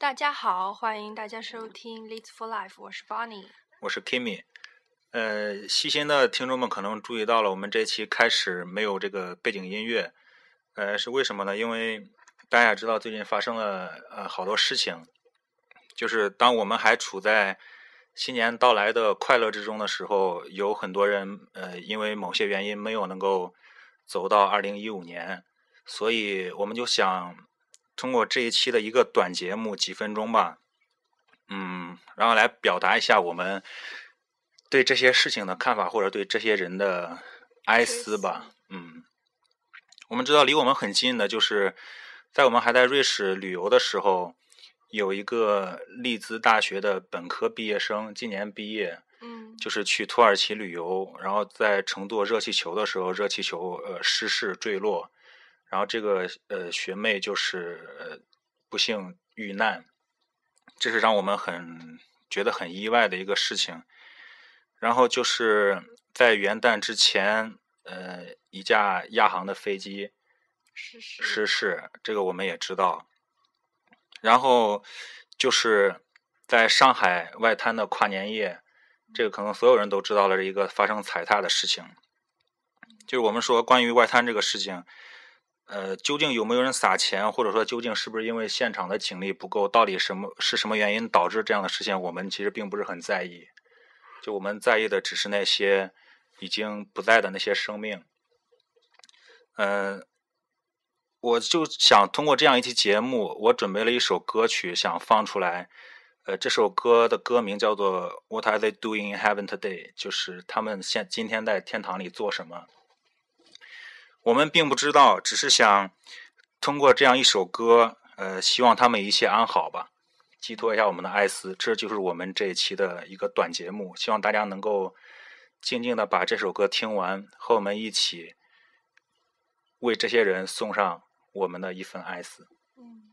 大家好，欢迎大家收听《Leads for Life》，我是 Bonnie，我是 Kimmy。呃，细心的听众们可能注意到了，我们这期开始没有这个背景音乐，呃，是为什么呢？因为大家也知道，最近发生了呃好多事情，就是当我们还处在新年到来的快乐之中的时候，有很多人呃因为某些原因没有能够走到二零一五年，所以我们就想。通过这一期的一个短节目，几分钟吧，嗯，然后来表达一下我们对这些事情的看法，或者对这些人的哀思吧，嗯。我们知道，离我们很近的，就是在我们还在瑞士旅游的时候，有一个利兹大学的本科毕业生，今年毕业，嗯，就是去土耳其旅游，然后在乘坐热气球的时候，热气球呃失事坠落。然后这个呃学妹就是呃不幸遇难，这是让我们很觉得很意外的一个事情。然后就是在元旦之前，呃，一架亚航的飞机失事，失事，这个我们也知道。然后就是在上海外滩的跨年夜，这个可能所有人都知道了一个发生踩踏的事情。就是我们说关于外滩这个事情。呃，究竟有没有人撒钱，或者说究竟是不是因为现场的警力不够？到底什么是什么原因导致这样的事情？我们其实并不是很在意，就我们在意的只是那些已经不在的那些生命。嗯，我就想通过这样一期节目，我准备了一首歌曲想放出来。呃，这首歌的歌名叫做《What Are They Doing in Heaven Today》，就是他们现今天在天堂里做什么。我们并不知道，只是想通过这样一首歌，呃，希望他们一切安好吧，寄托一下我们的哀思。这就是我们这一期的一个短节目，希望大家能够静静的把这首歌听完，和我们一起为这些人送上我们的一份哀思。嗯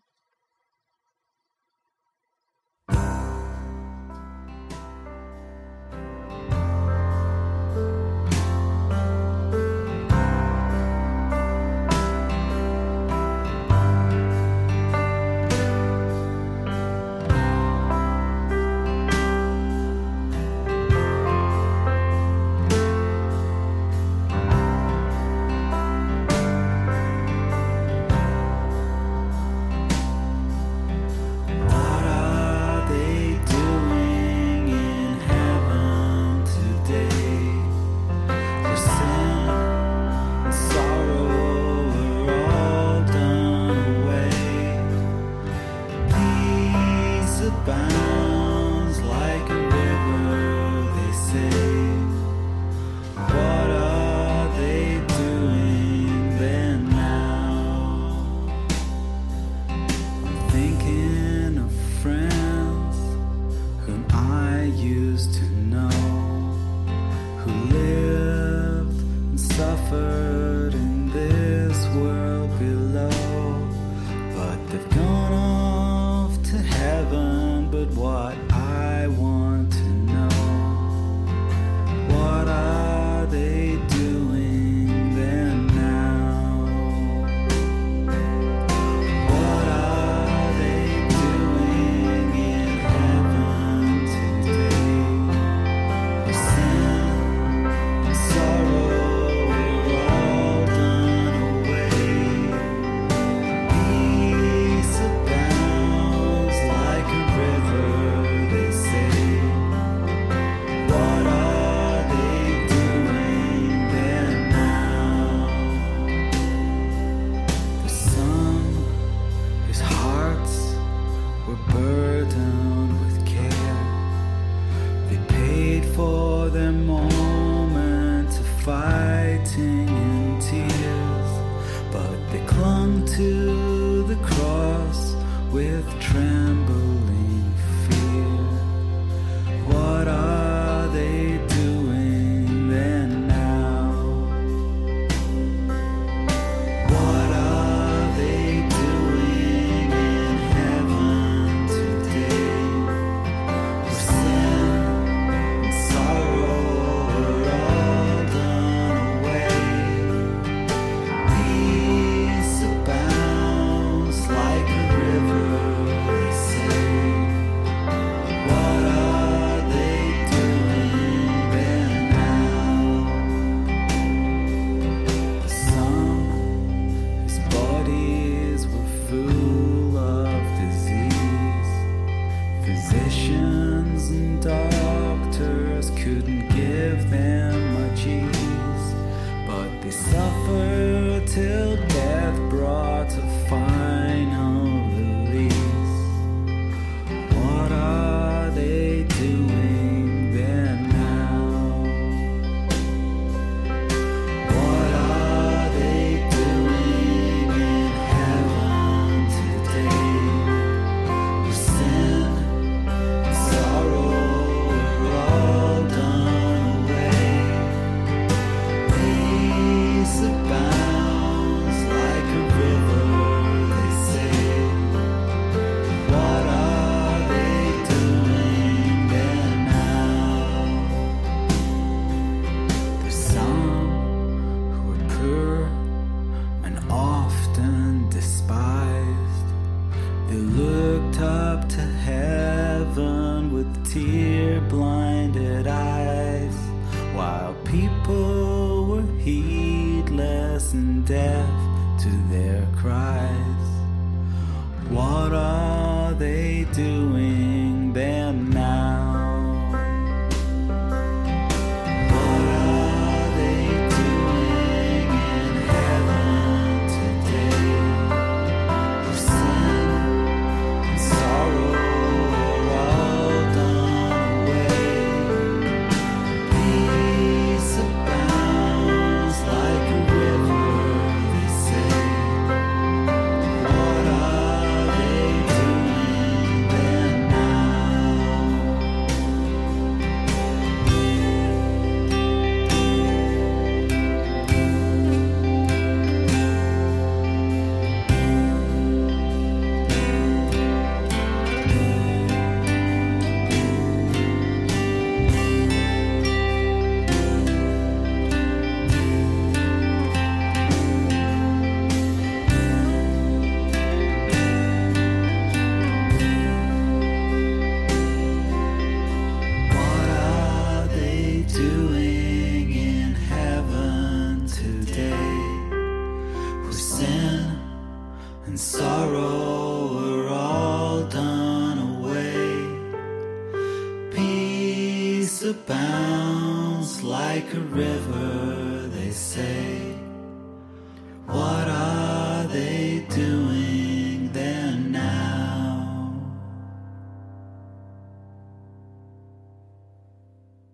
back. what with trends. we suffer till death. blinded eyes while people were heedless and deaf to their cries. Water. Peace abounds like a river, they say.